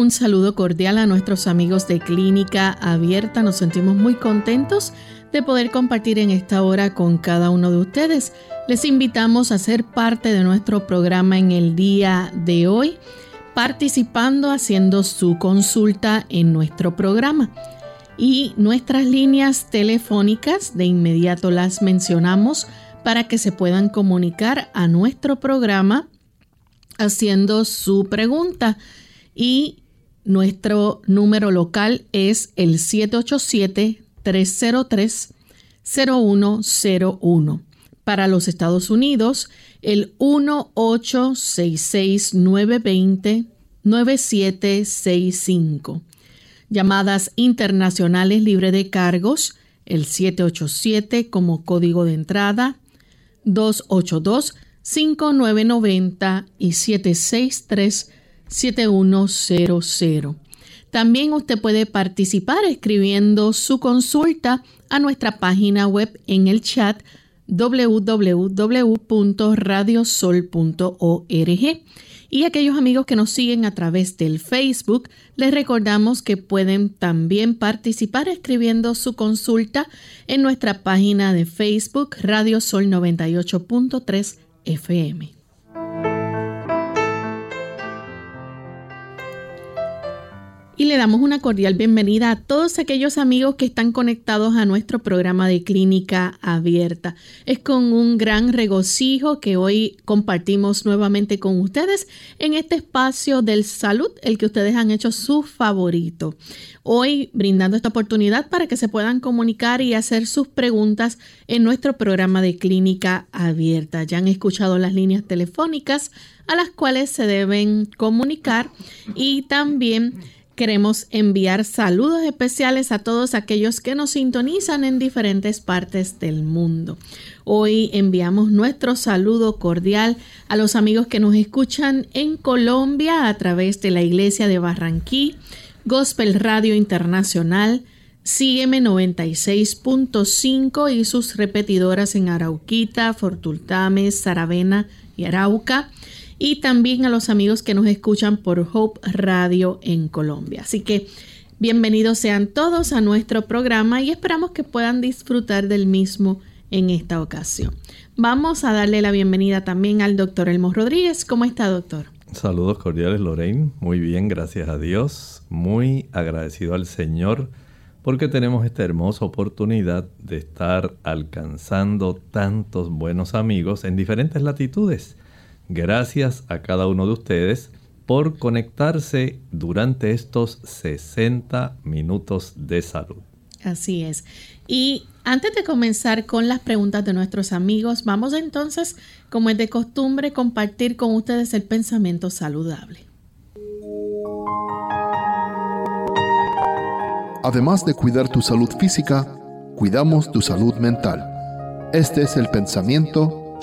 Un saludo cordial a nuestros amigos de Clínica Abierta. Nos sentimos muy contentos de poder compartir en esta hora con cada uno de ustedes. Les invitamos a ser parte de nuestro programa en el día de hoy, participando, haciendo su consulta en nuestro programa. Y nuestras líneas telefónicas, de inmediato las mencionamos para que se puedan comunicar a nuestro programa haciendo su pregunta. Y nuestro número local es el 787-303-0101. Para los Estados Unidos, el 1866-920-9765. Llamadas internacionales libre de cargos, el 787 como código de entrada, 282-5990 y 763 7100. También usted puede participar escribiendo su consulta a nuestra página web en el chat www.radiosol.org. Y aquellos amigos que nos siguen a través del Facebook, les recordamos que pueden también participar escribiendo su consulta en nuestra página de Facebook Radio Sol 98.3 FM. Y le damos una cordial bienvenida a todos aquellos amigos que están conectados a nuestro programa de clínica abierta. Es con un gran regocijo que hoy compartimos nuevamente con ustedes en este espacio del salud, el que ustedes han hecho su favorito. Hoy brindando esta oportunidad para que se puedan comunicar y hacer sus preguntas en nuestro programa de clínica abierta. Ya han escuchado las líneas telefónicas a las cuales se deben comunicar y también Queremos enviar saludos especiales a todos aquellos que nos sintonizan en diferentes partes del mundo. Hoy enviamos nuestro saludo cordial a los amigos que nos escuchan en Colombia a través de la Iglesia de Barranquí, Gospel Radio Internacional, Sígueme 96.5 y sus repetidoras en Arauquita, Fortultame, Saravena y Arauca y también a los amigos que nos escuchan por Hope Radio en Colombia. Así que bienvenidos sean todos a nuestro programa y esperamos que puedan disfrutar del mismo en esta ocasión. Vamos a darle la bienvenida también al doctor Elmo Rodríguez. ¿Cómo está, doctor? Saludos cordiales, Lorraine. Muy bien, gracias a Dios. Muy agradecido al Señor porque tenemos esta hermosa oportunidad de estar alcanzando tantos buenos amigos en diferentes latitudes. Gracias a cada uno de ustedes por conectarse durante estos 60 minutos de salud. Así es. Y antes de comenzar con las preguntas de nuestros amigos, vamos entonces, como es de costumbre, compartir con ustedes el pensamiento saludable. Además de cuidar tu salud física, cuidamos tu salud mental. Este es el pensamiento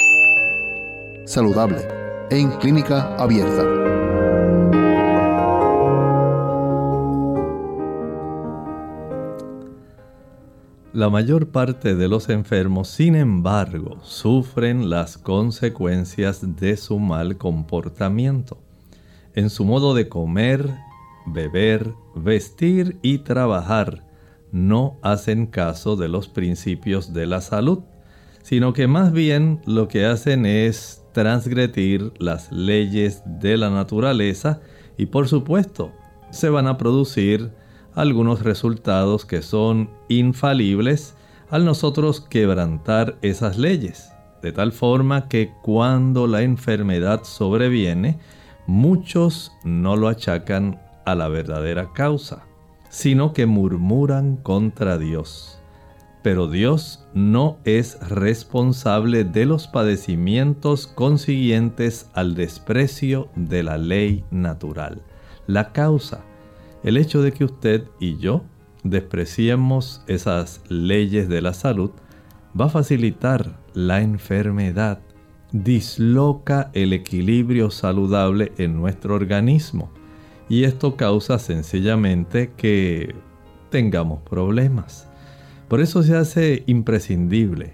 saludable en clínica abierta. La mayor parte de los enfermos, sin embargo, sufren las consecuencias de su mal comportamiento. En su modo de comer, beber, vestir y trabajar, no hacen caso de los principios de la salud, sino que más bien lo que hacen es transgredir las leyes de la naturaleza y por supuesto se van a producir algunos resultados que son infalibles al nosotros quebrantar esas leyes. De tal forma que cuando la enfermedad sobreviene, muchos no lo achacan a la verdadera causa, sino que murmuran contra Dios pero Dios no es responsable de los padecimientos consiguientes al desprecio de la ley natural. La causa, el hecho de que usted y yo despreciemos esas leyes de la salud, va a facilitar la enfermedad, disloca el equilibrio saludable en nuestro organismo y esto causa sencillamente que tengamos problemas. Por eso se hace imprescindible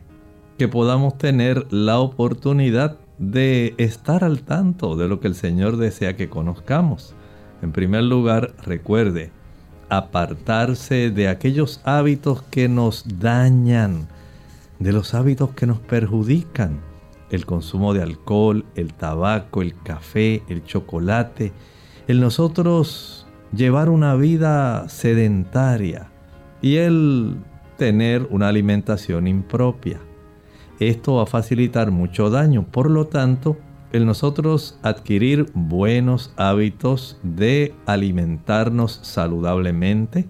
que podamos tener la oportunidad de estar al tanto de lo que el Señor desea que conozcamos. En primer lugar, recuerde, apartarse de aquellos hábitos que nos dañan, de los hábitos que nos perjudican. El consumo de alcohol, el tabaco, el café, el chocolate, el nosotros llevar una vida sedentaria y el tener una alimentación impropia. Esto va a facilitar mucho daño, por lo tanto, el nosotros adquirir buenos hábitos de alimentarnos saludablemente,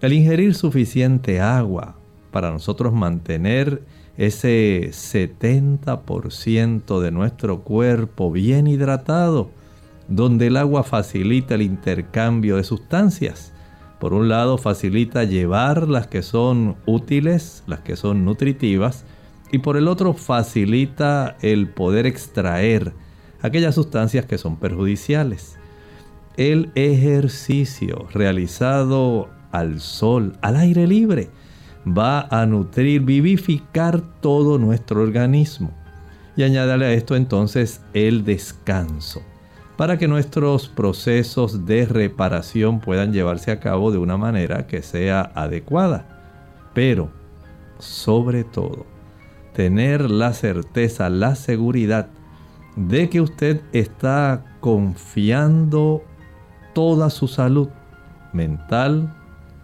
el ingerir suficiente agua para nosotros mantener ese 70% de nuestro cuerpo bien hidratado, donde el agua facilita el intercambio de sustancias. Por un lado facilita llevar las que son útiles, las que son nutritivas, y por el otro facilita el poder extraer aquellas sustancias que son perjudiciales. El ejercicio realizado al sol, al aire libre, va a nutrir, vivificar todo nuestro organismo. Y añádale a esto entonces el descanso para que nuestros procesos de reparación puedan llevarse a cabo de una manera que sea adecuada. Pero, sobre todo, tener la certeza, la seguridad de que usted está confiando toda su salud mental,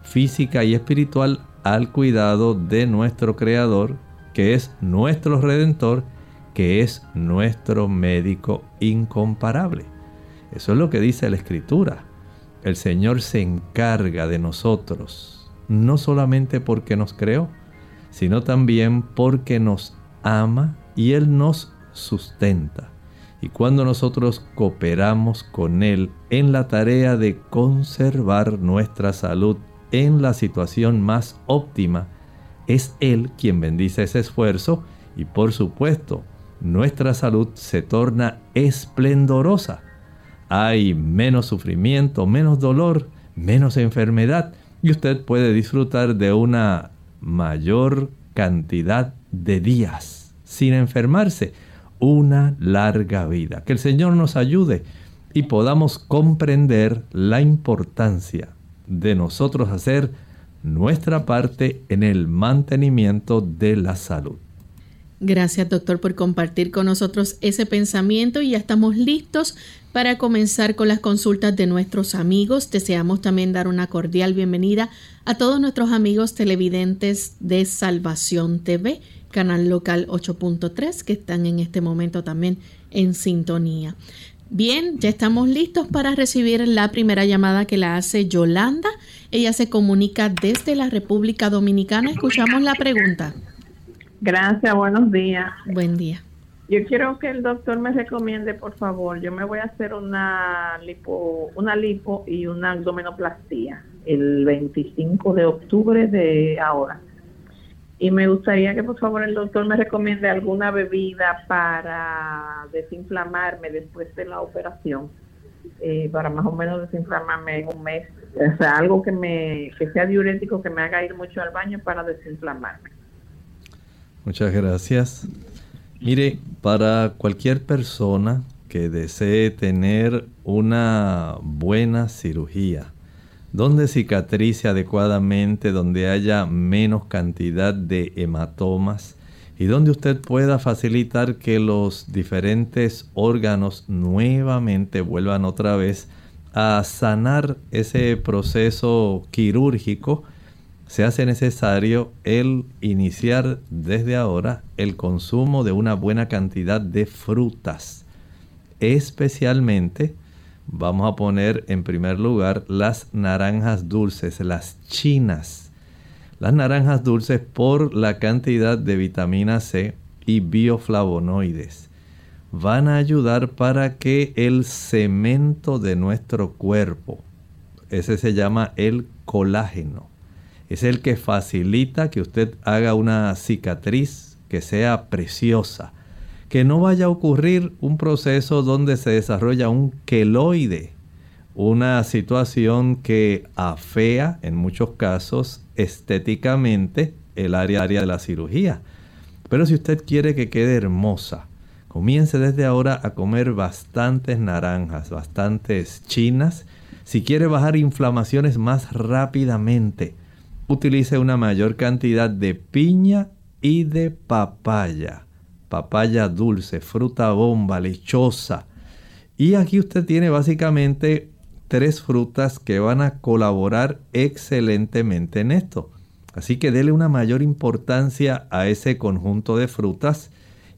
física y espiritual al cuidado de nuestro Creador, que es nuestro Redentor, que es nuestro médico incomparable. Eso es lo que dice la Escritura. El Señor se encarga de nosotros, no solamente porque nos creó, sino también porque nos ama y Él nos sustenta. Y cuando nosotros cooperamos con Él en la tarea de conservar nuestra salud en la situación más óptima, es Él quien bendice ese esfuerzo y por supuesto nuestra salud se torna esplendorosa hay menos sufrimiento, menos dolor, menos enfermedad y usted puede disfrutar de una mayor cantidad de días sin enfermarse, una larga vida. Que el Señor nos ayude y podamos comprender la importancia de nosotros hacer nuestra parte en el mantenimiento de la salud. Gracias doctor por compartir con nosotros ese pensamiento y ya estamos listos para comenzar con las consultas de nuestros amigos. Deseamos también dar una cordial bienvenida a todos nuestros amigos televidentes de Salvación TV, canal local 8.3, que están en este momento también en sintonía. Bien, ya estamos listos para recibir la primera llamada que la hace Yolanda. Ella se comunica desde la República Dominicana. Escuchamos la pregunta. Gracias, buenos días. Buen día. Yo quiero que el doctor me recomiende, por favor, yo me voy a hacer una lipo, una lipo y una abdomenoplastía el 25 de octubre de ahora. Y me gustaría que por favor el doctor me recomiende alguna bebida para desinflamarme después de la operación, eh, para más o menos desinflamarme en un mes. O sea, algo que me que sea diurético, que me haga ir mucho al baño para desinflamarme. Muchas gracias. Mire, para cualquier persona que desee tener una buena cirugía, donde cicatrice adecuadamente, donde haya menos cantidad de hematomas y donde usted pueda facilitar que los diferentes órganos nuevamente vuelvan otra vez a sanar ese proceso quirúrgico, se hace necesario el iniciar desde ahora el consumo de una buena cantidad de frutas. Especialmente vamos a poner en primer lugar las naranjas dulces, las chinas. Las naranjas dulces por la cantidad de vitamina C y bioflavonoides van a ayudar para que el cemento de nuestro cuerpo, ese se llama el colágeno, es el que facilita que usted haga una cicatriz que sea preciosa, que no vaya a ocurrir un proceso donde se desarrolla un queloide, una situación que afea en muchos casos estéticamente el área, de la cirugía. Pero si usted quiere que quede hermosa, comience desde ahora a comer bastantes naranjas, bastantes chinas. Si quiere bajar inflamaciones más rápidamente, utilice una mayor cantidad de piña y de papaya. Papaya dulce, fruta bomba, lechosa. Y aquí usted tiene básicamente tres frutas que van a colaborar excelentemente en esto. Así que dele una mayor importancia a ese conjunto de frutas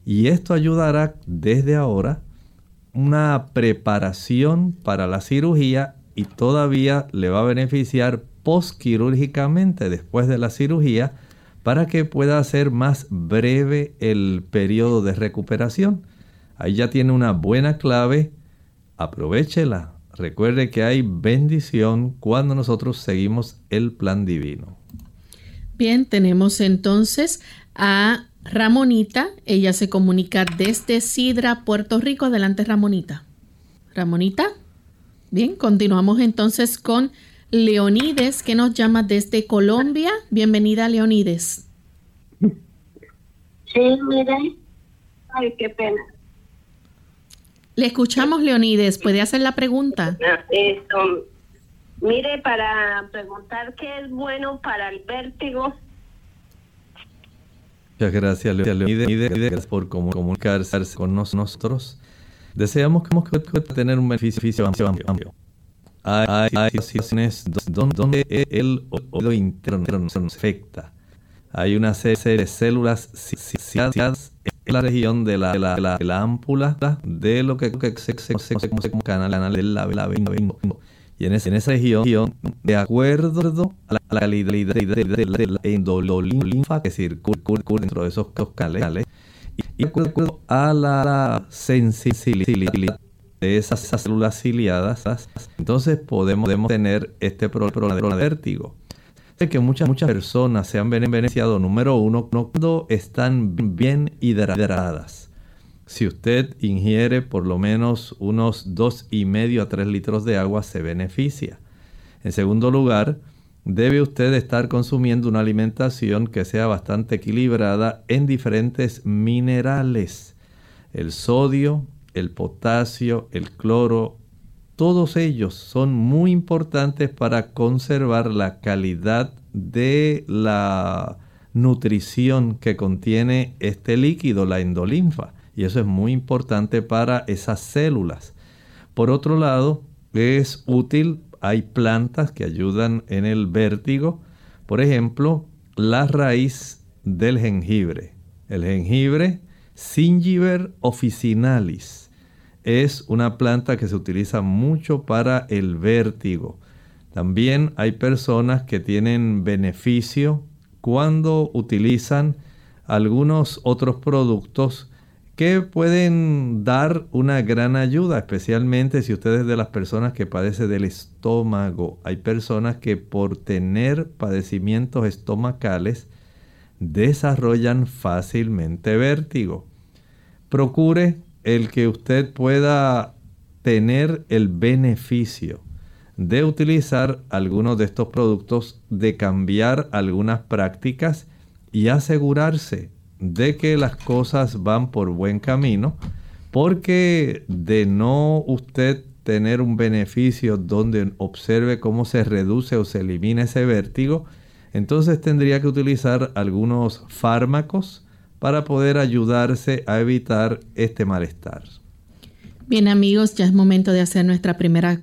y esto ayudará desde ahora una preparación para la cirugía y todavía le va a beneficiar postquirúrgicamente después de la cirugía para que pueda ser más breve el periodo de recuperación. Ahí ya tiene una buena clave, aprovechela, Recuerde que hay bendición cuando nosotros seguimos el plan divino. Bien, tenemos entonces a Ramonita. Ella se comunica desde Sidra, Puerto Rico. Adelante, Ramonita. Ramonita. Bien, continuamos entonces con Leonides, que nos llama desde Colombia. Bienvenida, Leonides. Sí, mire. Ay, qué pena. Le escuchamos, Leonides. ¿Puede hacer la pregunta? Esto, mire, para preguntar qué es bueno para el vértigo. Muchas gracias, Leonides, por comunicarse con nosotros. Deseamos que pueda tener un beneficio amplio. Hay, situaciones donde el oído interno nos afecta. Hay una serie de células en la región de la, la, la, la ámpula de lo que, se conoce como canal, canal del labio. Y en, ese, en esa región, de acuerdo a la calidad de la endolinfa que circula dentro de esos canales, y de acuerdo a la sensibilidad de esas células ciliadas, entonces podemos, tener este problema de vértigo que muchas, muchas personas se han beneficiado, número uno, cuando están bien hidratadas. Si usted ingiere por lo menos unos dos y medio a 3 litros de agua, se beneficia. En segundo lugar, debe usted estar consumiendo una alimentación que sea bastante equilibrada en diferentes minerales. El sodio, el potasio, el cloro, todos ellos son muy importantes para conservar la calidad de la nutrición que contiene este líquido, la endolinfa. Y eso es muy importante para esas células. Por otro lado, es útil, hay plantas que ayudan en el vértigo. Por ejemplo, la raíz del jengibre. El jengibre, Singiber officinalis es una planta que se utiliza mucho para el vértigo. También hay personas que tienen beneficio cuando utilizan algunos otros productos que pueden dar una gran ayuda, especialmente si usted es de las personas que padece del estómago. Hay personas que por tener padecimientos estomacales desarrollan fácilmente vértigo. Procure el que usted pueda tener el beneficio de utilizar algunos de estos productos, de cambiar algunas prácticas y asegurarse de que las cosas van por buen camino, porque de no usted tener un beneficio donde observe cómo se reduce o se elimina ese vértigo, entonces tendría que utilizar algunos fármacos para poder ayudarse a evitar este malestar. Bien amigos, ya es momento de hacer nuestra primera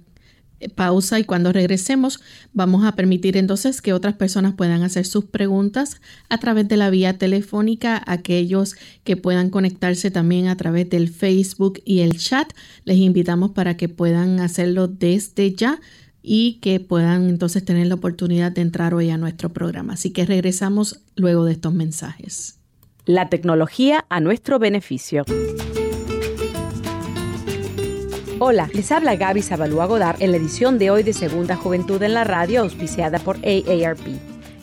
eh, pausa y cuando regresemos vamos a permitir entonces que otras personas puedan hacer sus preguntas a través de la vía telefónica, aquellos que puedan conectarse también a través del Facebook y el chat. Les invitamos para que puedan hacerlo desde ya y que puedan entonces tener la oportunidad de entrar hoy a nuestro programa. Así que regresamos luego de estos mensajes. La tecnología a nuestro beneficio. Hola, les habla Gaby Zabalúa Godard en la edición de hoy de Segunda Juventud en la Radio, auspiciada por AARP.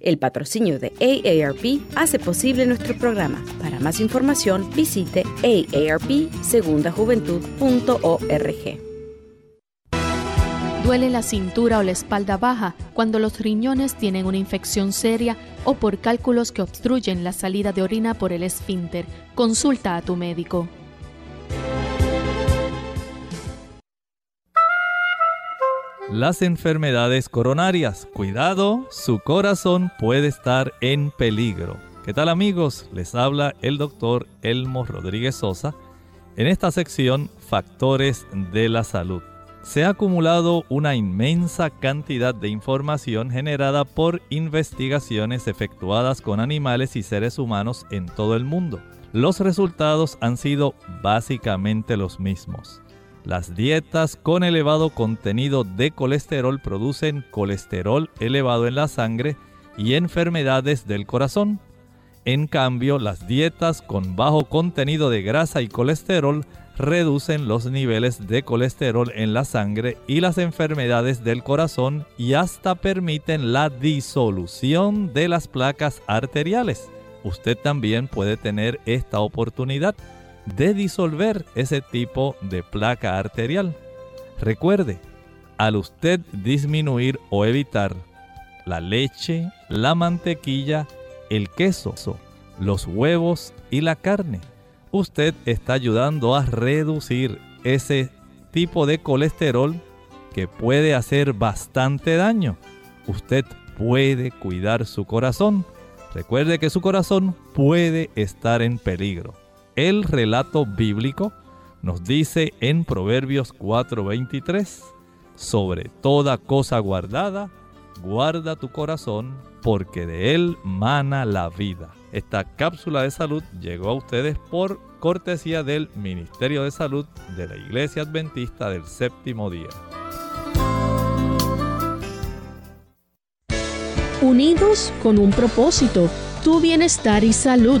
El patrocinio de AARP hace posible nuestro programa. Para más información, visite aarpsegundajuventud.org. Duele la cintura o la espalda baja cuando los riñones tienen una infección seria o por cálculos que obstruyen la salida de orina por el esfínter. Consulta a tu médico. Las enfermedades coronarias. Cuidado, su corazón puede estar en peligro. ¿Qué tal amigos? Les habla el doctor Elmo Rodríguez Sosa en esta sección Factores de la Salud. Se ha acumulado una inmensa cantidad de información generada por investigaciones efectuadas con animales y seres humanos en todo el mundo. Los resultados han sido básicamente los mismos las dietas con elevado contenido de colesterol producen colesterol elevado en la sangre y enfermedades del corazón. En cambio, las dietas con bajo contenido de grasa y colesterol reducen los niveles de colesterol en la sangre y las enfermedades del corazón y hasta permiten la disolución de las placas arteriales. Usted también puede tener esta oportunidad de disolver ese tipo de placa arterial. Recuerde, al usted disminuir o evitar la leche, la mantequilla, el queso, los huevos y la carne, usted está ayudando a reducir ese tipo de colesterol que puede hacer bastante daño. Usted puede cuidar su corazón. Recuerde que su corazón puede estar en peligro. El relato bíblico nos dice en Proverbios 4:23, sobre toda cosa guardada, guarda tu corazón, porque de él mana la vida. Esta cápsula de salud llegó a ustedes por cortesía del Ministerio de Salud de la Iglesia Adventista del Séptimo Día. Unidos con un propósito, tu bienestar y salud.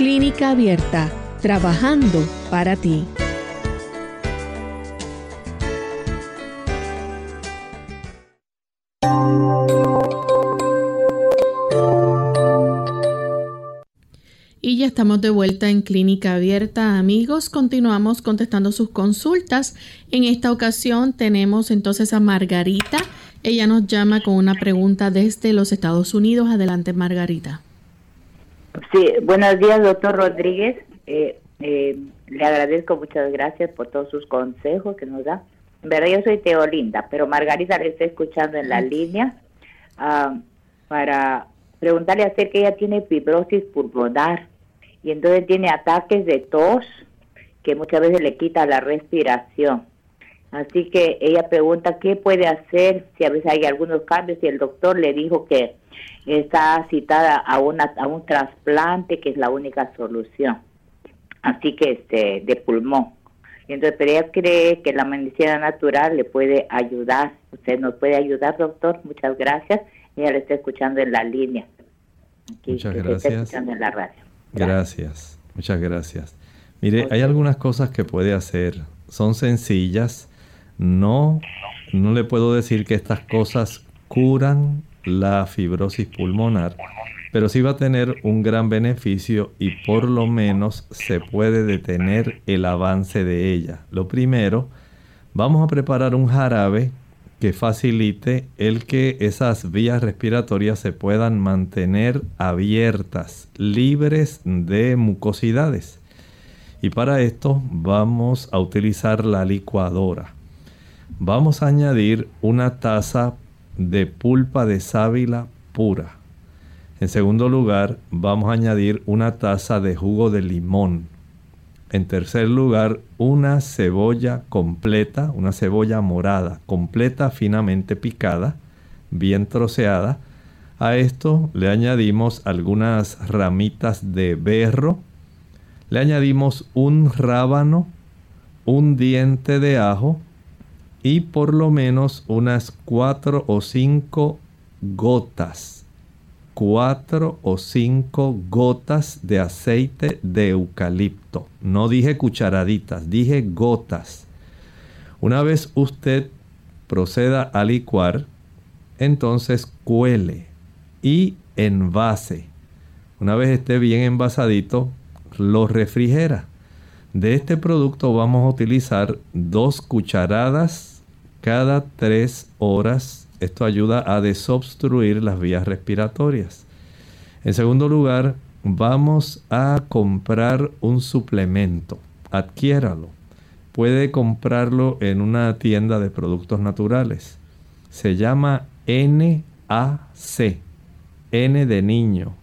Clínica Abierta, trabajando para ti. Y ya estamos de vuelta en Clínica Abierta, amigos. Continuamos contestando sus consultas. En esta ocasión tenemos entonces a Margarita. Ella nos llama con una pregunta desde los Estados Unidos. Adelante, Margarita. Sí, buenos días, doctor Rodríguez. Eh, eh, le agradezco, muchas gracias por todos sus consejos que nos da. En verdad, yo soy Teolinda, pero Margarita le está escuchando en la línea. Ah, para preguntarle a que ella tiene fibrosis pulmonar y entonces tiene ataques de tos que muchas veces le quita la respiración. Así que ella pregunta qué puede hacer, si a veces hay algunos cambios y el doctor le dijo que está citada a, una, a un trasplante que es la única solución. Así que este de pulmón. Entonces, pero ella cree que la medicina natural le puede ayudar. Usted nos puede ayudar, doctor. Muchas gracias. Ella le está escuchando en la línea. Muchas gracias. en la radio. Gracias. Muchas gracias. Mire, hay algunas cosas que puede hacer. Son sencillas. No, no le puedo decir que estas cosas curan la fibrosis pulmonar, pero sí va a tener un gran beneficio y por lo menos se puede detener el avance de ella. Lo primero, vamos a preparar un jarabe que facilite el que esas vías respiratorias se puedan mantener abiertas, libres de mucosidades. Y para esto vamos a utilizar la licuadora. Vamos a añadir una taza de pulpa de sábila pura en segundo lugar, vamos a añadir una taza de jugo de limón. En tercer lugar, una cebolla completa, una cebolla morada, completa, finamente picada, bien troceada. A esto le añadimos algunas ramitas de berro. Le añadimos un rábano, un diente de ajo y por lo menos unas cuatro o cinco gotas cuatro o cinco gotas de aceite de eucalipto. No dije cucharaditas, dije gotas. Una vez usted proceda a licuar, entonces cuele y envase. Una vez esté bien envasadito, lo refrigera. De este producto vamos a utilizar dos cucharadas cada tres horas esto ayuda a desobstruir las vías respiratorias. En segundo lugar, vamos a comprar un suplemento. Adquiéralo. Puede comprarlo en una tienda de productos naturales. Se llama NAC. N de niño.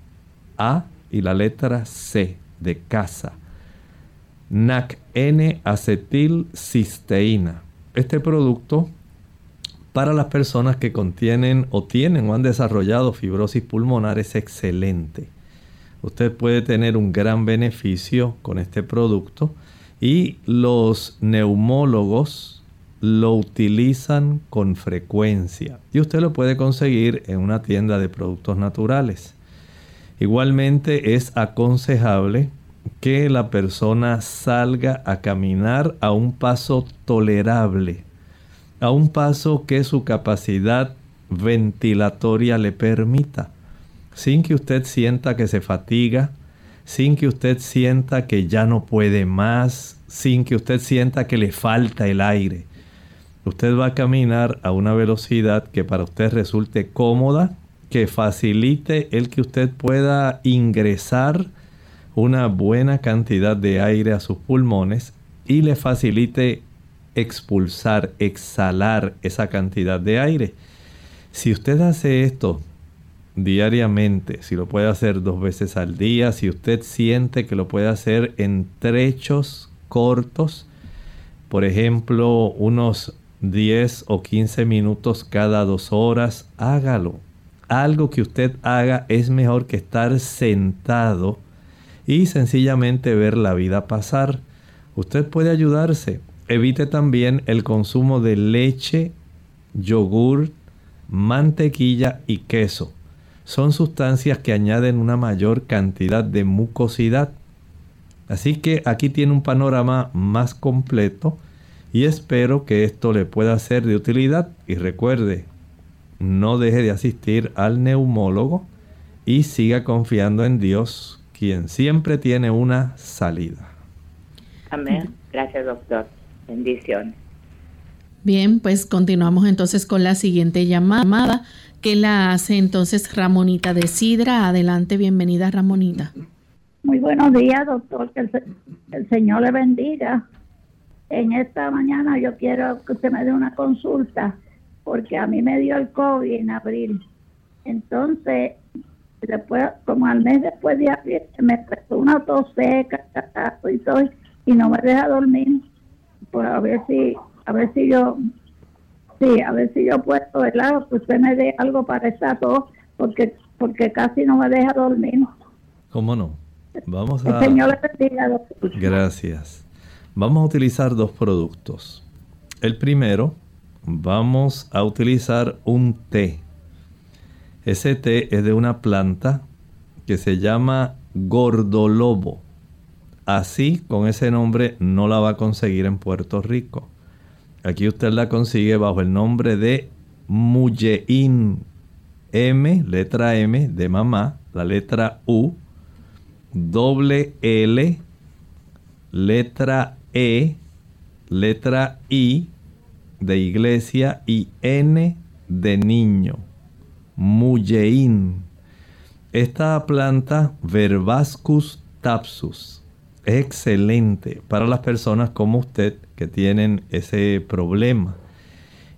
A y la letra C de casa. NAC, N-acetilcisteína. Este producto para las personas que contienen o tienen o han desarrollado fibrosis pulmonar es excelente. Usted puede tener un gran beneficio con este producto y los neumólogos lo utilizan con frecuencia y usted lo puede conseguir en una tienda de productos naturales. Igualmente es aconsejable que la persona salga a caminar a un paso tolerable a un paso que su capacidad ventilatoria le permita, sin que usted sienta que se fatiga, sin que usted sienta que ya no puede más, sin que usted sienta que le falta el aire. Usted va a caminar a una velocidad que para usted resulte cómoda, que facilite el que usted pueda ingresar una buena cantidad de aire a sus pulmones y le facilite expulsar, exhalar esa cantidad de aire. Si usted hace esto diariamente, si lo puede hacer dos veces al día, si usted siente que lo puede hacer en trechos cortos, por ejemplo, unos 10 o 15 minutos cada dos horas, hágalo. Algo que usted haga es mejor que estar sentado y sencillamente ver la vida pasar. Usted puede ayudarse. Evite también el consumo de leche, yogur, mantequilla y queso. Son sustancias que añaden una mayor cantidad de mucosidad. Así que aquí tiene un panorama más completo y espero que esto le pueda ser de utilidad. Y recuerde, no deje de asistir al neumólogo y siga confiando en Dios, quien siempre tiene una salida. Amén. Gracias, doctor. Bendiciones. Bien, pues continuamos entonces con la siguiente llamada que la hace entonces Ramonita de Sidra. Adelante, bienvenida Ramonita. Muy buenos días, doctor. Que el, Señor le bendiga. En esta mañana yo quiero que usted me dé una consulta porque a mí me dio el COVID en abril. Entonces, después, como al mes después de me empezó una tos seca, y todo, y no me deja dormir. Pues a ver si, a ver si yo, sí, a ver si yo puedo, ¿verdad? Pues usted me dé algo para esa tos, porque, porque casi no me deja dormir. ¿Cómo no? Vamos a... Señor Gracias. Vamos a utilizar dos productos. El primero, vamos a utilizar un té. Ese té es de una planta que se llama gordolobo. Así, con ese nombre, no la va a conseguir en Puerto Rico. Aquí usted la consigue bajo el nombre de Mullein. M, letra M de mamá, la letra U, doble L, letra E, letra I de iglesia y N de niño. Mullein. Esta planta Verbascus tapsus es excelente para las personas como usted que tienen ese problema.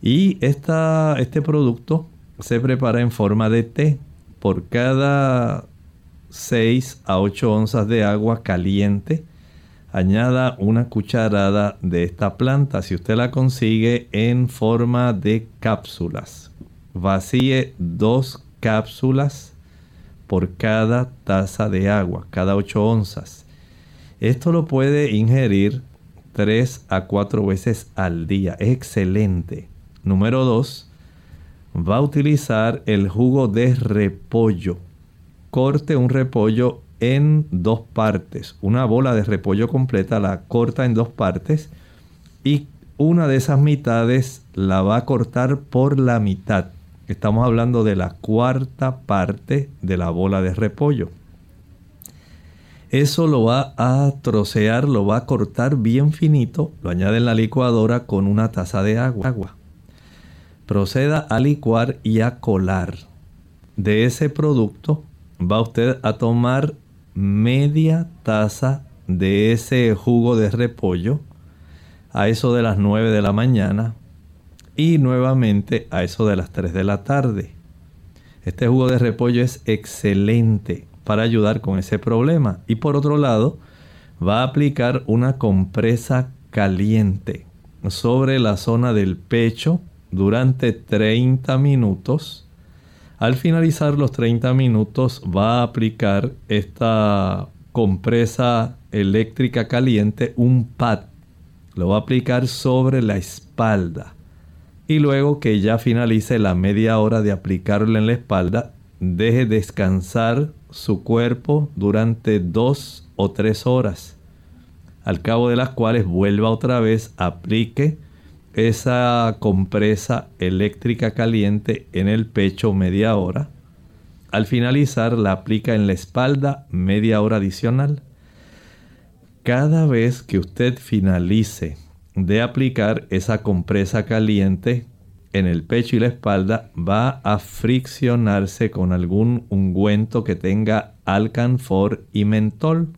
Y esta, este producto se prepara en forma de té. Por cada 6 a 8 onzas de agua caliente, añada una cucharada de esta planta. Si usted la consigue en forma de cápsulas, vacíe dos cápsulas por cada taza de agua, cada 8 onzas. Esto lo puede ingerir 3 a 4 veces al día. Excelente. Número 2 va a utilizar el jugo de repollo. Corte un repollo en dos partes. Una bola de repollo completa la corta en dos partes y una de esas mitades la va a cortar por la mitad. Estamos hablando de la cuarta parte de la bola de repollo. Eso lo va a trocear, lo va a cortar bien finito, lo añade en la licuadora con una taza de agua proceda a licuar y a colar. De ese producto va usted a tomar media taza de ese jugo de repollo a eso de las 9 de la mañana y nuevamente a eso de las 3 de la tarde. Este jugo de repollo es excelente para ayudar con ese problema. Y por otro lado, va a aplicar una compresa caliente sobre la zona del pecho durante 30 minutos. Al finalizar los 30 minutos va a aplicar esta compresa eléctrica caliente, un pad. Lo va a aplicar sobre la espalda. Y luego que ya finalice la media hora de aplicarlo en la espalda, deje descansar su cuerpo durante dos o tres horas. Al cabo de las cuales vuelva otra vez, aplique esa compresa eléctrica caliente en el pecho media hora. Al finalizar la aplica en la espalda media hora adicional. Cada vez que usted finalice de aplicar esa compresa caliente en el pecho y la espalda, va a friccionarse con algún ungüento que tenga alcanfor y mentol.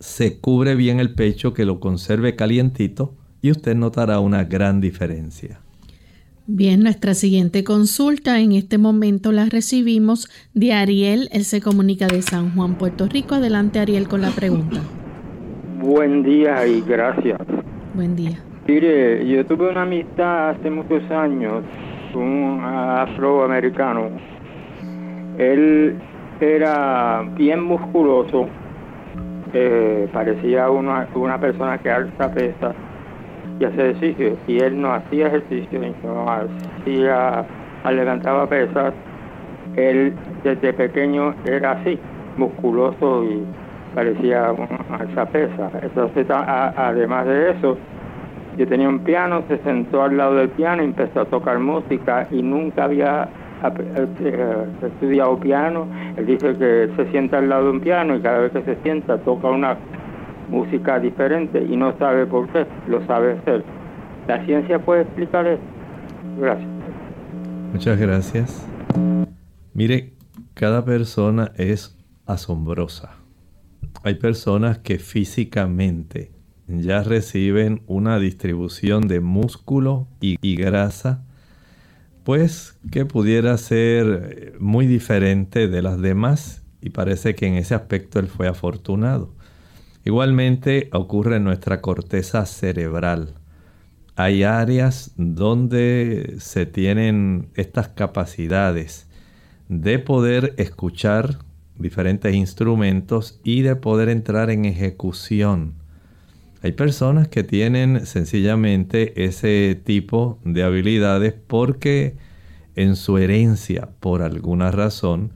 Se cubre bien el pecho que lo conserve calientito y usted notará una gran diferencia. Bien, nuestra siguiente consulta en este momento la recibimos de Ariel. Él se comunica de San Juan, Puerto Rico. Adelante, Ariel, con la pregunta. Buen día y gracias. Buen día. Mire, yo tuve una amistad hace muchos años, un afroamericano. Él era bien musculoso, eh, parecía una, una persona que alza pesas y hacer ejercicio. Y él no hacía ejercicio, no hacía, levantaba pesas. Él desde pequeño era así, musculoso y parecía esa pesa. Entonces, además de eso, yo tenía un piano, se sentó al lado del piano y empezó a tocar música y nunca había eh, estudiado piano. Él dice que se sienta al lado de un piano y cada vez que se sienta toca una música diferente y no sabe por qué, lo sabe hacer. ¿La ciencia puede explicar eso? Gracias. Muchas gracias. Mire, cada persona es asombrosa. Hay personas que físicamente ya reciben una distribución de músculo y, y grasa pues que pudiera ser muy diferente de las demás y parece que en ese aspecto él fue afortunado. Igualmente ocurre en nuestra corteza cerebral. Hay áreas donde se tienen estas capacidades de poder escuchar diferentes instrumentos y de poder entrar en ejecución. Hay personas que tienen sencillamente ese tipo de habilidades porque en su herencia, por alguna razón,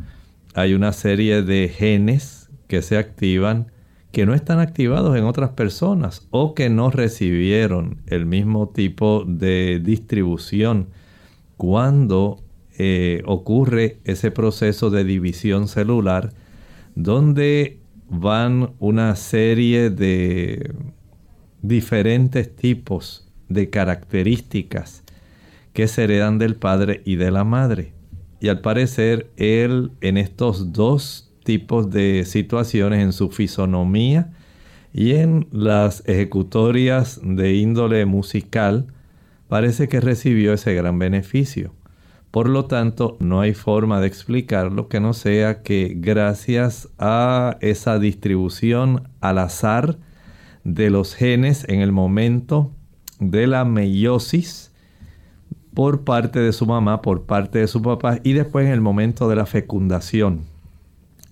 hay una serie de genes que se activan que no están activados en otras personas o que no recibieron el mismo tipo de distribución cuando eh, ocurre ese proceso de división celular donde van una serie de diferentes tipos de características que se heredan del padre y de la madre. Y al parecer él en estos dos tipos de situaciones, en su fisonomía y en las ejecutorias de índole musical, parece que recibió ese gran beneficio. Por lo tanto, no hay forma de explicarlo que no sea que gracias a esa distribución al azar de los genes en el momento de la meiosis por parte de su mamá, por parte de su papá y después en el momento de la fecundación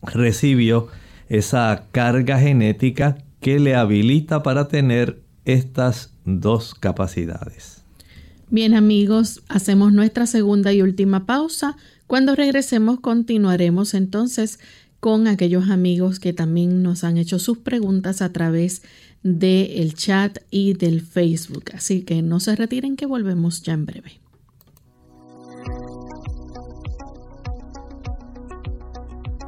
recibió esa carga genética que le habilita para tener estas dos capacidades. Bien amigos, hacemos nuestra segunda y última pausa. Cuando regresemos continuaremos entonces con aquellos amigos que también nos han hecho sus preguntas a través del chat y del Facebook. Así que no se retiren que volvemos ya en breve.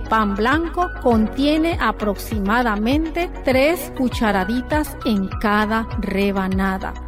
pan blanco contiene aproximadamente 3 cucharaditas en cada rebanada.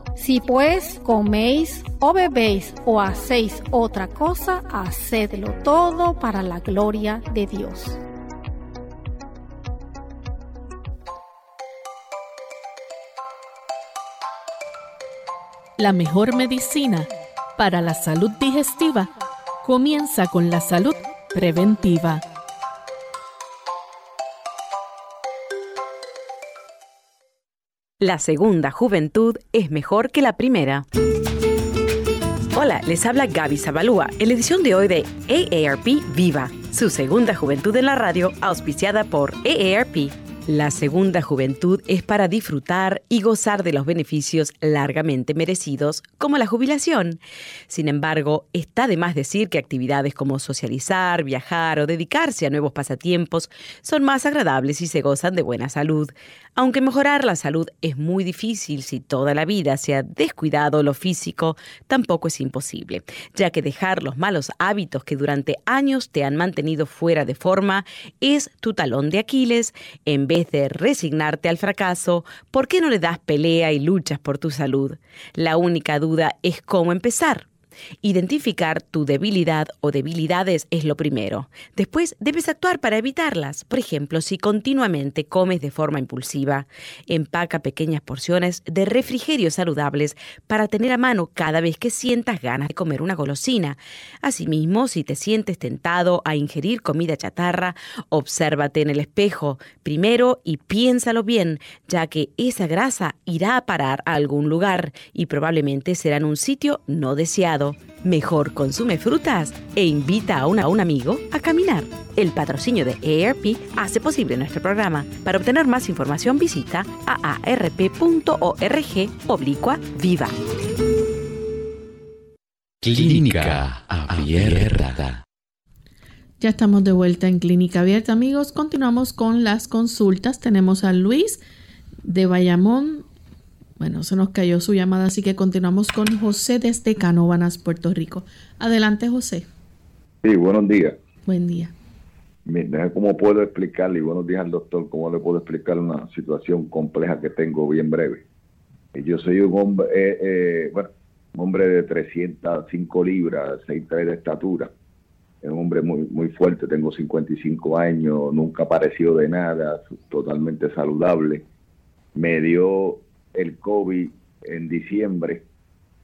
Si pues coméis o bebéis o hacéis otra cosa, hacedlo todo para la gloria de Dios. La mejor medicina para la salud digestiva comienza con la salud preventiva. La segunda juventud es mejor que la primera. Hola, les habla Gaby Zabalúa en la edición de hoy de AARP Viva, su segunda juventud en la radio, auspiciada por AARP la segunda juventud es para disfrutar y gozar de los beneficios largamente merecidos, como la jubilación. Sin embargo, está de más decir que actividades como socializar, viajar o dedicarse a nuevos pasatiempos son más agradables si se gozan de buena salud. Aunque mejorar la salud es muy difícil si toda la vida se ha descuidado lo físico, tampoco es imposible, ya que dejar los malos hábitos que durante años te han mantenido fuera de forma es tu talón de Aquiles en vez de resignarte al fracaso, ¿por qué no le das pelea y luchas por tu salud? La única duda es cómo empezar. Identificar tu debilidad o debilidades es lo primero. Después debes actuar para evitarlas. Por ejemplo, si continuamente comes de forma impulsiva, empaca pequeñas porciones de refrigerios saludables para tener a mano cada vez que sientas ganas de comer una golosina. Asimismo, si te sientes tentado a ingerir comida chatarra, obsérvate en el espejo primero y piénsalo bien, ya que esa grasa irá a parar a algún lugar y probablemente será en un sitio no deseado. Mejor consume frutas e invita a, a un amigo a caminar. El patrocinio de AARP hace posible nuestro programa. Para obtener más información visita aarp.org oblicua viva. Clínica Abierta. Ya estamos de vuelta en Clínica Abierta, amigos. Continuamos con las consultas. Tenemos a Luis de Bayamón. Bueno, se nos cayó su llamada, así que continuamos con José desde Canóvanas, Puerto Rico. Adelante, José. Sí, buenos días. Buen día. ¿Cómo puedo explicarle, y buenos días al doctor, cómo le puedo explicar una situación compleja que tengo bien breve? Yo soy un hombre, eh, eh, bueno, un hombre de 305 libras, 6'3 de estatura es un hombre muy, muy fuerte, tengo 55 años, nunca apareció de nada, totalmente saludable. Me dio el COVID en diciembre,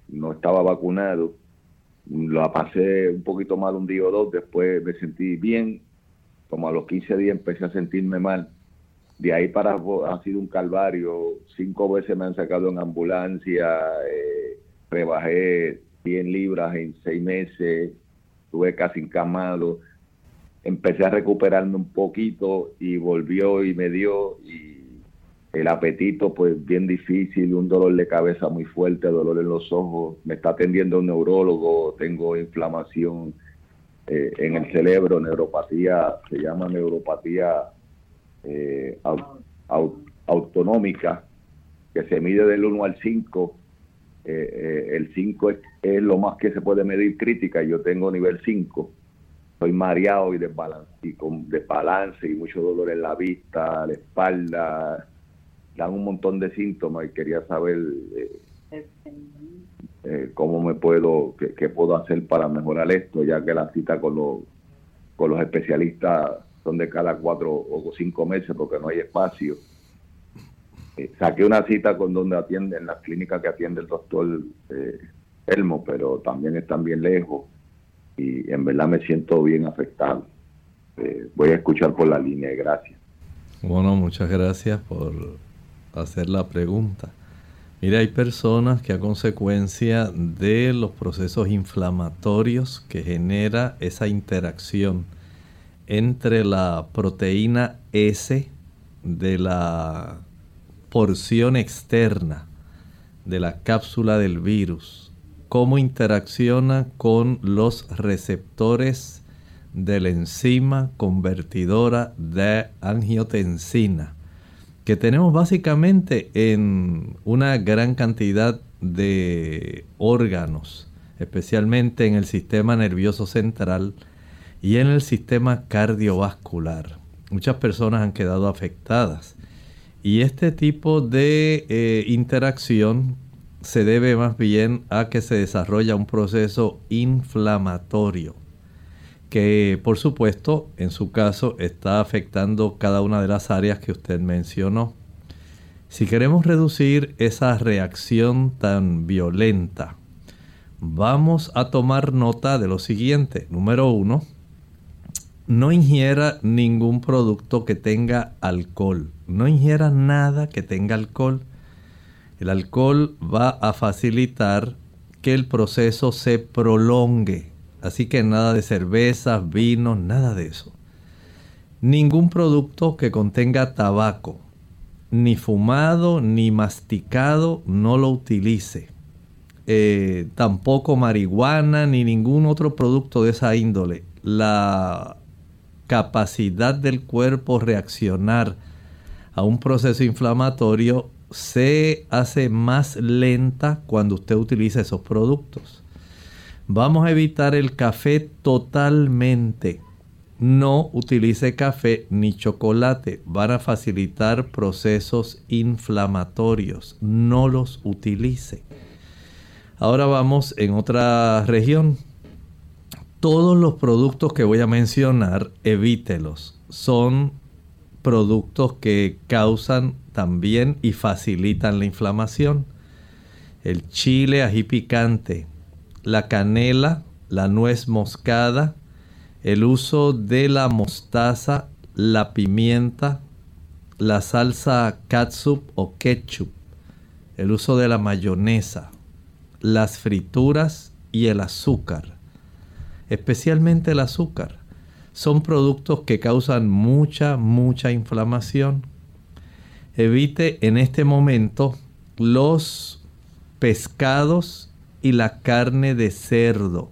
no estaba vacunado, lo pasé un poquito mal un día o dos, después me sentí bien, como a los 15 días empecé a sentirme mal. De ahí para ha sido un calvario, cinco veces me han sacado en ambulancia, eh, rebajé 100 libras en seis meses, estuve casi encamado, empecé a recuperarme un poquito y volvió y me dio y el apetito pues bien difícil, un dolor de cabeza muy fuerte, dolor en los ojos, me está atendiendo un neurólogo, tengo inflamación eh, en el cerebro, neuropatía, se llama neuropatía eh, autonómica, que se mide del 1 al 5 eh, el 5 es, lo más que se puede medir crítica yo tengo nivel 5. Soy mareado y, desbalance, y con desbalance y mucho dolor en la vista, la espalda, dan un montón de síntomas y quería saber eh, cómo me puedo, qué, puedo hacer para mejorar esto, ya que la cita con los, con los especialistas son de cada cuatro o cinco meses porque no hay espacio eh, saqué una cita con donde atiende, en la clínica que atiende el doctor eh, Elmo, pero también están bien lejos y en verdad me siento bien afectado. Eh, voy a escuchar por la línea gracias. Bueno, muchas gracias por hacer la pregunta. Mire, hay personas que a consecuencia de los procesos inflamatorios que genera esa interacción entre la proteína S de la porción externa de la cápsula del virus, cómo interacciona con los receptores de la enzima convertidora de angiotensina, que tenemos básicamente en una gran cantidad de órganos, especialmente en el sistema nervioso central y en el sistema cardiovascular. Muchas personas han quedado afectadas y este tipo de eh, interacción se debe más bien a que se desarrolla un proceso inflamatorio que por supuesto en su caso está afectando cada una de las áreas que usted mencionó. Si queremos reducir esa reacción tan violenta, vamos a tomar nota de lo siguiente. Número uno, no ingiera ningún producto que tenga alcohol. No ingiera nada que tenga alcohol. El alcohol va a facilitar que el proceso se prolongue. Así que nada de cervezas, vino, nada de eso. Ningún producto que contenga tabaco, ni fumado, ni masticado, no lo utilice. Eh, tampoco marihuana, ni ningún otro producto de esa índole. La capacidad del cuerpo reaccionar a un proceso inflamatorio se hace más lenta cuando usted utiliza esos productos. Vamos a evitar el café totalmente. No utilice café ni chocolate. Van a facilitar procesos inflamatorios. No los utilice. Ahora vamos en otra región. Todos los productos que voy a mencionar, evítelos. Son productos que causan también y facilitan la inflamación. El chile ají picante, la canela, la nuez moscada, el uso de la mostaza, la pimienta, la salsa catsup o ketchup, el uso de la mayonesa, las frituras y el azúcar, especialmente el azúcar, son productos que causan mucha, mucha inflamación. Evite en este momento los pescados y la carne de cerdo.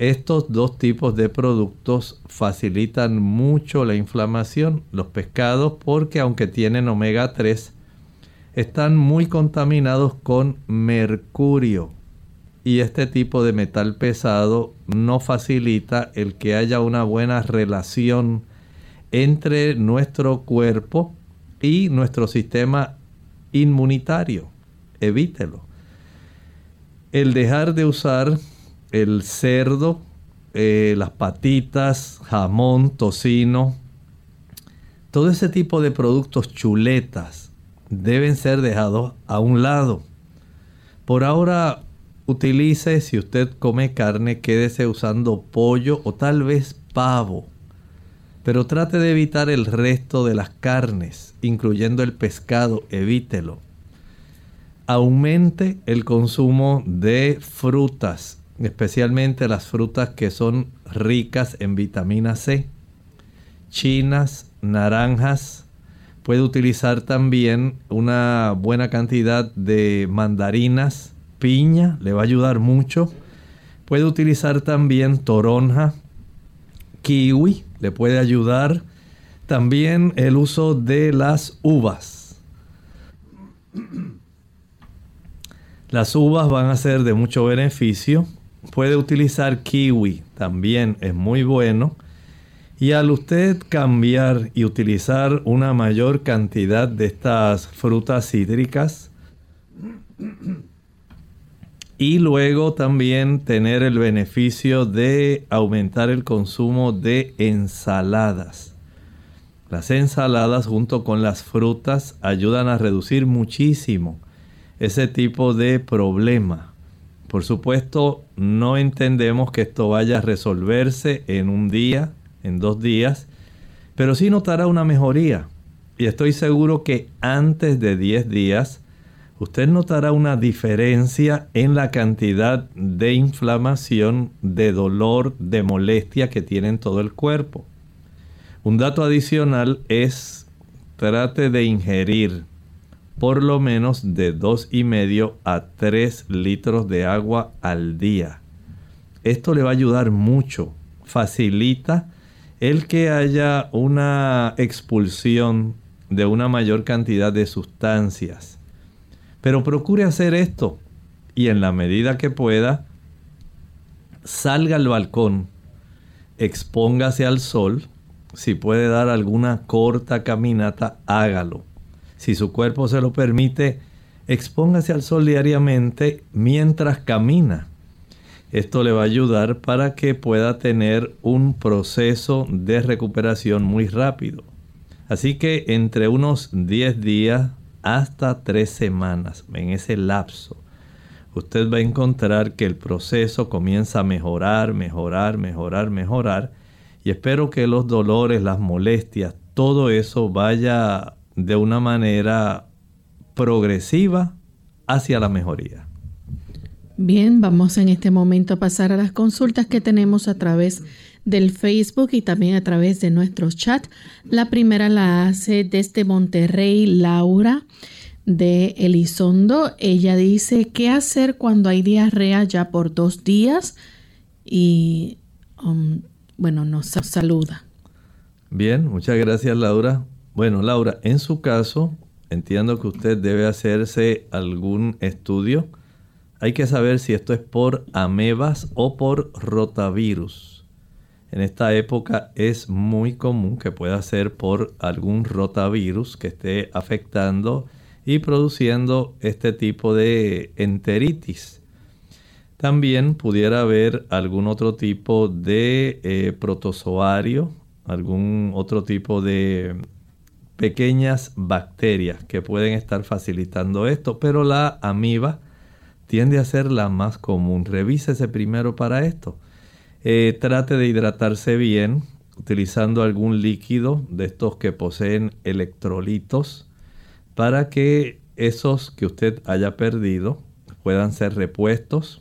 Estos dos tipos de productos facilitan mucho la inflamación. Los pescados porque aunque tienen omega 3, están muy contaminados con mercurio. Y este tipo de metal pesado no facilita el que haya una buena relación entre nuestro cuerpo y nuestro sistema inmunitario. Evítelo. El dejar de usar el cerdo, eh, las patitas, jamón, tocino, todo ese tipo de productos chuletas deben ser dejados a un lado. Por ahora utilice, si usted come carne, quédese usando pollo o tal vez pavo. Pero trate de evitar el resto de las carnes, incluyendo el pescado, evítelo. Aumente el consumo de frutas, especialmente las frutas que son ricas en vitamina C, chinas, naranjas. Puede utilizar también una buena cantidad de mandarinas, piña, le va a ayudar mucho. Puede utilizar también toronja, kiwi, le puede ayudar. También el uso de las uvas. Las uvas van a ser de mucho beneficio puede utilizar kiwi, también es muy bueno. Y al usted cambiar y utilizar una mayor cantidad de estas frutas cítricas, y luego también tener el beneficio de aumentar el consumo de ensaladas. Las ensaladas junto con las frutas ayudan a reducir muchísimo ese tipo de problema. Por supuesto, no entendemos que esto vaya a resolverse en un día, en dos días, pero sí notará una mejoría. Y estoy seguro que antes de 10 días, usted notará una diferencia en la cantidad de inflamación, de dolor, de molestia que tiene en todo el cuerpo. Un dato adicional es trate de ingerir por lo menos de y medio a 3 litros de agua al día. Esto le va a ayudar mucho, facilita el que haya una expulsión de una mayor cantidad de sustancias. Pero procure hacer esto y en la medida que pueda, salga al balcón, expóngase al sol, si puede dar alguna corta caminata, hágalo si su cuerpo se lo permite, expóngase al sol diariamente mientras camina. Esto le va a ayudar para que pueda tener un proceso de recuperación muy rápido. Así que entre unos 10 días hasta 3 semanas, en ese lapso, usted va a encontrar que el proceso comienza a mejorar, mejorar, mejorar, mejorar. Y espero que los dolores, las molestias, todo eso vaya de una manera progresiva hacia la mejoría. Bien, vamos en este momento a pasar a las consultas que tenemos a través del Facebook y también a través de nuestro chat. La primera la hace desde Monterrey Laura de Elizondo. Ella dice, ¿qué hacer cuando hay diarrea ya por dos días? Y um, bueno, nos saluda. Bien, muchas gracias Laura. Bueno, Laura, en su caso, entiendo que usted debe hacerse algún estudio. Hay que saber si esto es por amebas o por rotavirus. En esta época es muy común que pueda ser por algún rotavirus que esté afectando y produciendo este tipo de enteritis. También pudiera haber algún otro tipo de eh, protozoario, algún otro tipo de pequeñas bacterias que pueden estar facilitando esto, pero la amiba tiende a ser la más común. Revísese primero para esto. Eh, trate de hidratarse bien utilizando algún líquido de estos que poseen electrolitos para que esos que usted haya perdido puedan ser repuestos.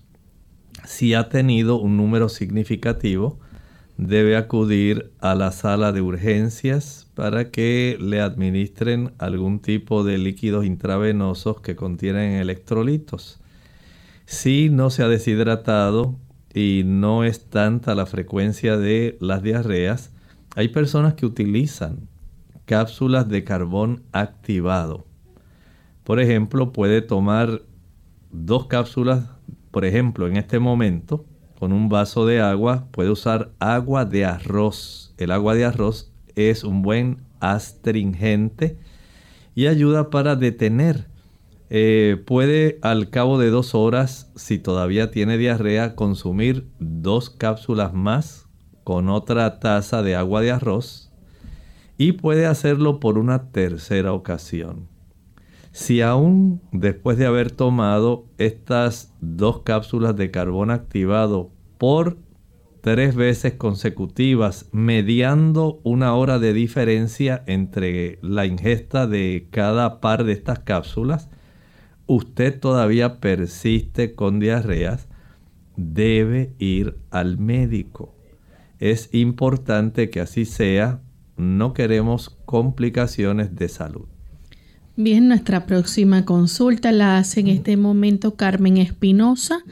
Si ha tenido un número significativo, debe acudir a la sala de urgencias para que le administren algún tipo de líquidos intravenosos que contienen electrolitos. Si no se ha deshidratado y no es tanta la frecuencia de las diarreas, hay personas que utilizan cápsulas de carbón activado. Por ejemplo, puede tomar dos cápsulas, por ejemplo, en este momento, con un vaso de agua, puede usar agua de arroz. El agua de arroz es un buen astringente y ayuda para detener. Eh, puede al cabo de dos horas, si todavía tiene diarrea, consumir dos cápsulas más con otra taza de agua de arroz y puede hacerlo por una tercera ocasión. Si aún después de haber tomado estas dos cápsulas de carbón activado por tres veces consecutivas, mediando una hora de diferencia entre la ingesta de cada par de estas cápsulas, usted todavía persiste con diarreas, debe ir al médico. Es importante que así sea, no queremos complicaciones de salud. Bien, nuestra próxima consulta la hace en este momento Carmen Espinosa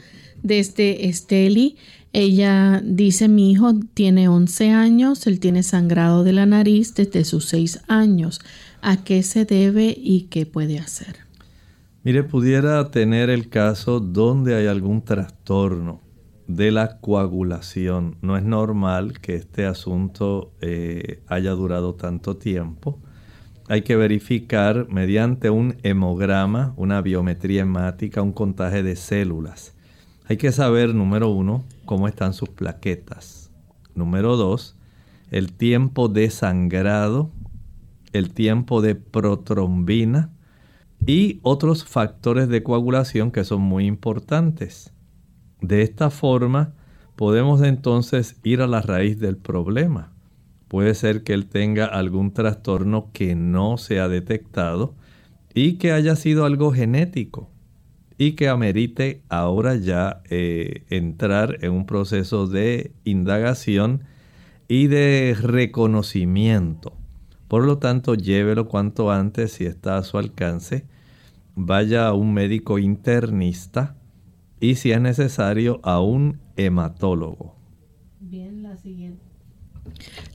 desde Esteli. Ella dice, mi hijo tiene 11 años, él tiene sangrado de la nariz desde sus 6 años. ¿A qué se debe y qué puede hacer? Mire, pudiera tener el caso donde hay algún trastorno de la coagulación. No es normal que este asunto eh, haya durado tanto tiempo hay que verificar mediante un hemograma, una biometría hemática, un contaje de células. Hay que saber, número uno, cómo están sus plaquetas. Número dos, el tiempo de sangrado, el tiempo de protrombina y otros factores de coagulación que son muy importantes. De esta forma, podemos entonces ir a la raíz del problema. Puede ser que él tenga algún trastorno que no se ha detectado y que haya sido algo genético y que amerite ahora ya eh, entrar en un proceso de indagación y de reconocimiento. Por lo tanto, llévelo cuanto antes si está a su alcance. Vaya a un médico internista y si es necesario a un hematólogo. Bien, la siguiente.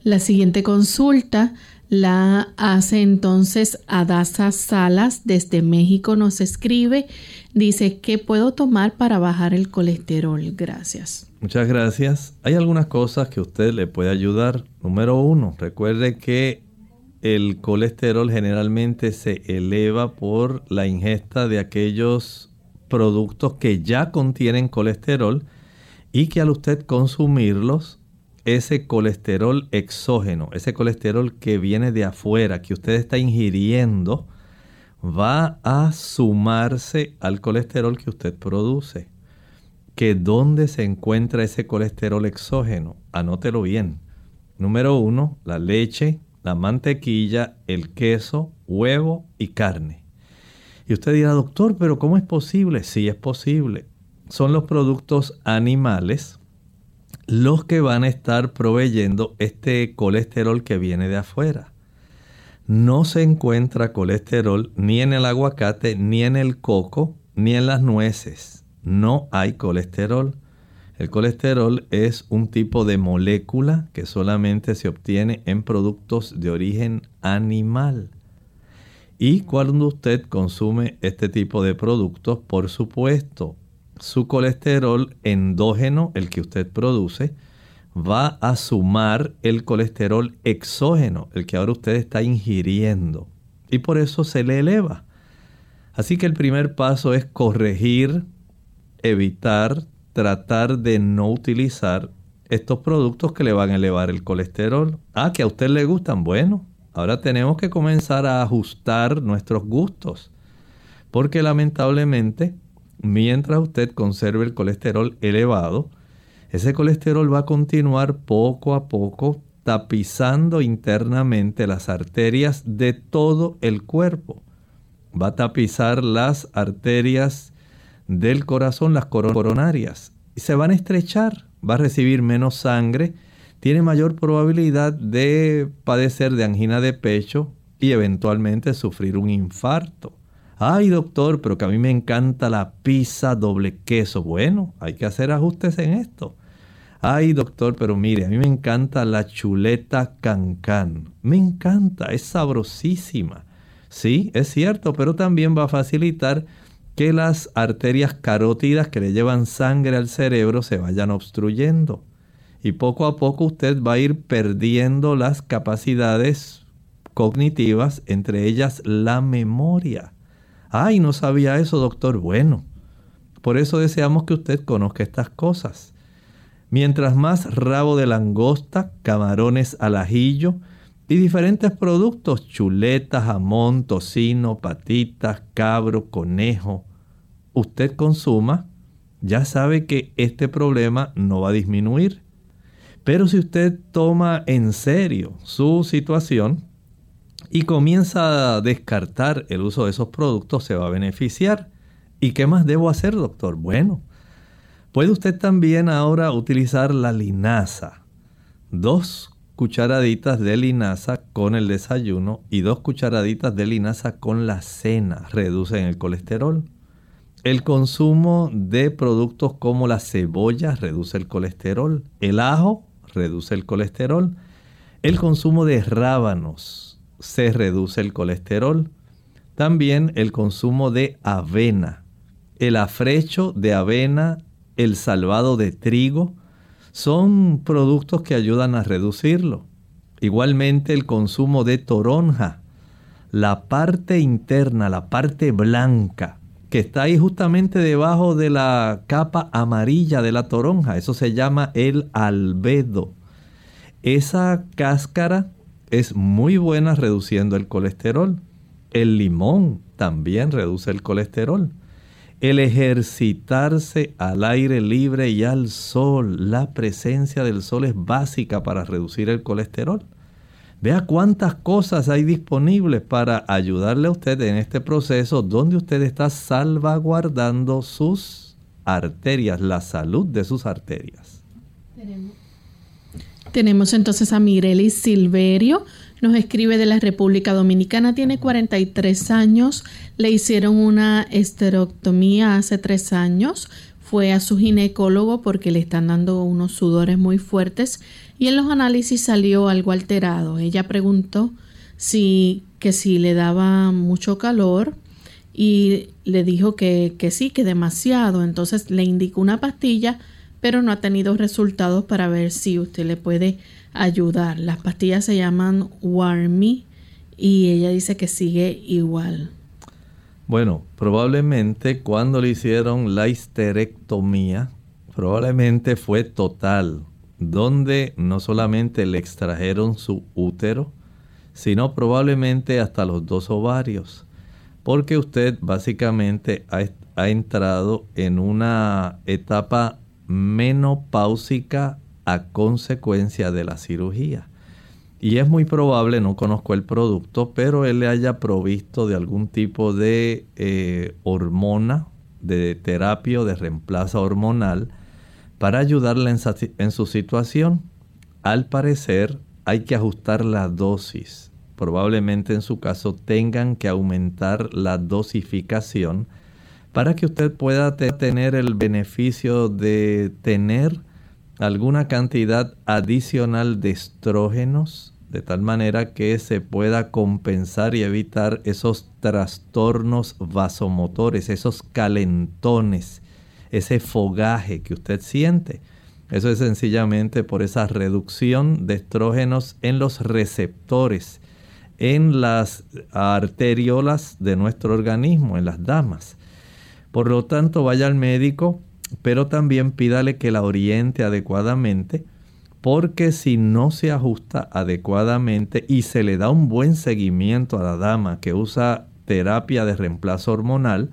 La siguiente consulta la hace entonces Adasa Salas desde México. Nos escribe, dice, ¿qué puedo tomar para bajar el colesterol? Gracias. Muchas gracias. Hay algunas cosas que usted le puede ayudar. Número uno, recuerde que el colesterol generalmente se eleva por la ingesta de aquellos productos que ya contienen colesterol y que al usted consumirlos ese colesterol exógeno, ese colesterol que viene de afuera, que usted está ingiriendo, va a sumarse al colesterol que usted produce. ¿Que dónde se encuentra ese colesterol exógeno? Anótelo bien. Número uno, la leche, la mantequilla, el queso, huevo y carne. Y usted dirá, doctor, pero ¿cómo es posible? Sí es posible. Son los productos animales los que van a estar proveyendo este colesterol que viene de afuera. No se encuentra colesterol ni en el aguacate, ni en el coco, ni en las nueces. No hay colesterol. El colesterol es un tipo de molécula que solamente se obtiene en productos de origen animal. Y cuando usted consume este tipo de productos, por supuesto, su colesterol endógeno, el que usted produce, va a sumar el colesterol exógeno, el que ahora usted está ingiriendo. Y por eso se le eleva. Así que el primer paso es corregir, evitar, tratar de no utilizar estos productos que le van a elevar el colesterol. Ah, que a usted le gustan. Bueno, ahora tenemos que comenzar a ajustar nuestros gustos. Porque lamentablemente, mientras usted conserve el colesterol elevado, ese colesterol va a continuar poco a poco tapizando internamente las arterias de todo el cuerpo. Va a tapizar las arterias del corazón, las coronarias, y se van a estrechar va a recibir menos sangre, tiene mayor probabilidad de padecer de angina de pecho y eventualmente sufrir un infarto. Ay, doctor, pero que a mí me encanta la pizza doble queso. Bueno, hay que hacer ajustes en esto. Ay, doctor, pero mire, a mí me encanta la chuleta cancán. Me encanta, es sabrosísima. Sí, es cierto, pero también va a facilitar que las arterias carótidas que le llevan sangre al cerebro se vayan obstruyendo. Y poco a poco usted va a ir perdiendo las capacidades cognitivas, entre ellas la memoria. Ay, no sabía eso, doctor. Bueno, por eso deseamos que usted conozca estas cosas. Mientras más rabo de langosta, camarones al ajillo, y diferentes productos, chuletas, jamón, tocino, patitas, cabro, conejo, usted consuma, ya sabe que este problema no va a disminuir. Pero si usted toma en serio su situación y comienza a descartar el uso de esos productos, se va a beneficiar. ¿Y qué más debo hacer, doctor? Bueno, puede usted también ahora utilizar la linaza. Dos cucharaditas de linaza con el desayuno y dos cucharaditas de linaza con la cena reducen el colesterol. El consumo de productos como la cebolla reduce el colesterol, el ajo reduce el colesterol, el consumo de rábanos se reduce el colesterol, también el consumo de avena, el afrecho de avena, el salvado de trigo, son productos que ayudan a reducirlo. Igualmente el consumo de toronja, la parte interna, la parte blanca, que está ahí justamente debajo de la capa amarilla de la toronja, eso se llama el albedo. Esa cáscara es muy buena reduciendo el colesterol. El limón también reduce el colesterol el ejercitarse al aire libre y al sol. La presencia del sol es básica para reducir el colesterol. Vea cuántas cosas hay disponibles para ayudarle a usted en este proceso donde usted está salvaguardando sus arterias, la salud de sus arterias. Tenemos, entonces a Mireli Silverio nos escribe de la República Dominicana, tiene 43 años, le hicieron una esterectomía hace tres años, fue a su ginecólogo porque le están dando unos sudores muy fuertes y en los análisis salió algo alterado. Ella preguntó si que si le daba mucho calor y le dijo que, que sí, que demasiado. Entonces le indicó una pastilla, pero no ha tenido resultados para ver si usted le puede ayudar. Las pastillas se llaman Warmy y ella dice que sigue igual. Bueno, probablemente cuando le hicieron la histerectomía, probablemente fue total, donde no solamente le extrajeron su útero, sino probablemente hasta los dos ovarios, porque usted básicamente ha, ha entrado en una etapa menopáusica a consecuencia de la cirugía. Y es muy probable, no conozco el producto, pero él le haya provisto de algún tipo de eh, hormona, de terapia o de reemplazo hormonal para ayudarle en, en su situación. Al parecer hay que ajustar la dosis. Probablemente en su caso tengan que aumentar la dosificación para que usted pueda tener el beneficio de tener alguna cantidad adicional de estrógenos de tal manera que se pueda compensar y evitar esos trastornos vasomotores, esos calentones, ese fogaje que usted siente. Eso es sencillamente por esa reducción de estrógenos en los receptores en las arteriolas de nuestro organismo, en las damas. Por lo tanto, vaya al médico, pero también pídale que la oriente adecuadamente, porque si no se ajusta adecuadamente y se le da un buen seguimiento a la dama que usa terapia de reemplazo hormonal,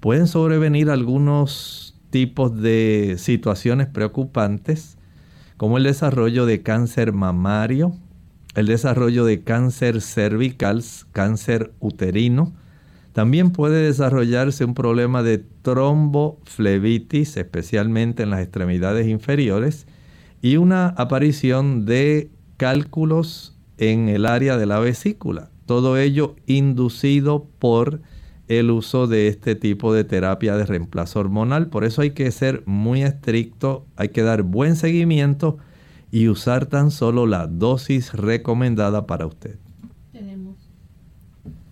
pueden sobrevenir algunos tipos de situaciones preocupantes, como el desarrollo de cáncer mamario, el desarrollo de cáncer cervical, cáncer uterino. También puede desarrollarse un problema de tromboflebitis, especialmente en las extremidades inferiores, y una aparición de cálculos en el área de la vesícula. Todo ello inducido por el uso de este tipo de terapia de reemplazo hormonal. Por eso hay que ser muy estricto, hay que dar buen seguimiento y usar tan solo la dosis recomendada para usted.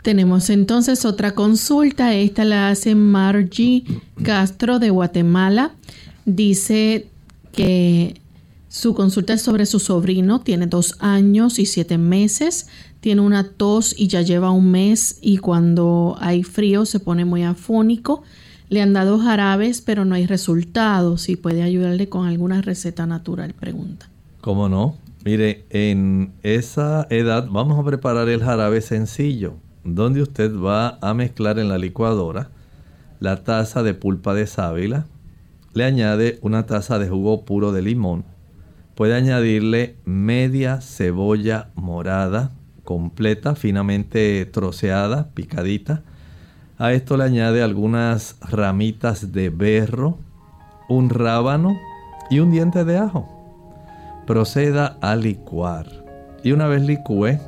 Tenemos. entonces otra consulta. Esta la hace Margie Castro de Guatemala. Dice que su consulta es sobre su sobrino. Tiene dos años y siete meses. Tiene una tos y ya lleva un mes y cuando hay frío se pone muy afónico. Le han dado jarabes pero no hay resultados. Si puede ayudarle con alguna receta natural, pregunta. ¿Cómo no? Mire, en esa edad vamos a preparar el jarabe sencillo, donde usted va a mezclar en la licuadora la taza de pulpa de sábila, le añade una taza de jugo puro de limón, puede añadirle media cebolla morada completa, finamente troceada, picadita. A esto le añade algunas ramitas de berro, un rábano y un diente de ajo proceda a licuar. Y una vez licúe,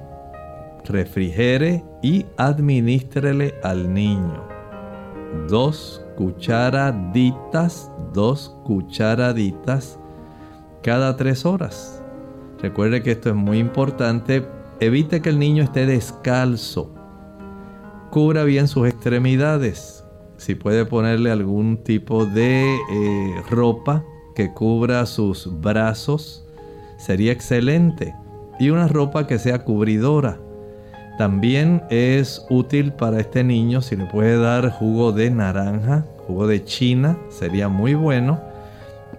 refrigere y administrele al niño. Dos cucharaditas, dos cucharaditas cada tres horas. Recuerde que esto es muy importante. Evite que el niño esté descalzo. Cubra bien sus extremidades. Si puede ponerle algún tipo de eh, ropa que cubra sus brazos, sería excelente. Y una ropa que sea cubridora. También es útil para este niño si le puede dar jugo de naranja, jugo de china, sería muy bueno.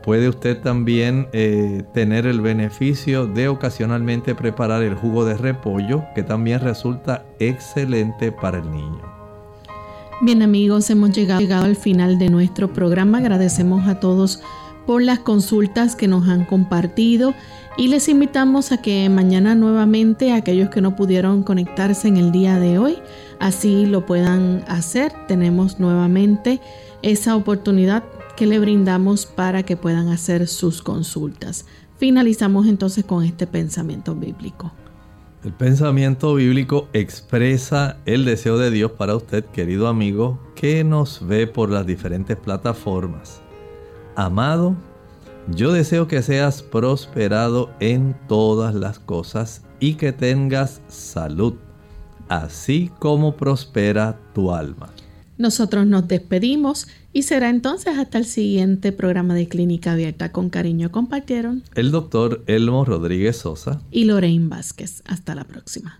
Puede usted también eh, tener el beneficio de ocasionalmente preparar el jugo de repollo, que también resulta excelente para el niño. Bien amigos, hemos llegado al final de nuestro programa. Agradecemos a todos por las consultas que nos han compartido y les invitamos a que mañana nuevamente aquellos que no pudieron conectarse en el día de hoy, así lo puedan hacer. Tenemos nuevamente esa oportunidad que le brindamos para que puedan hacer sus consultas. Finalizamos entonces con este pensamiento bíblico. El pensamiento bíblico expresa el deseo de Dios para usted, querido amigo, que nos ve por las diferentes plataformas. Amado, yo deseo que seas prosperado en todas las cosas y que tengas salud, así como prospera tu alma. Nosotros nos despedimos y será entonces hasta el siguiente programa de Clínica Abierta. Con cariño compartieron el doctor Elmo Rodríguez Sosa y Lorraine Vázquez. Hasta la próxima.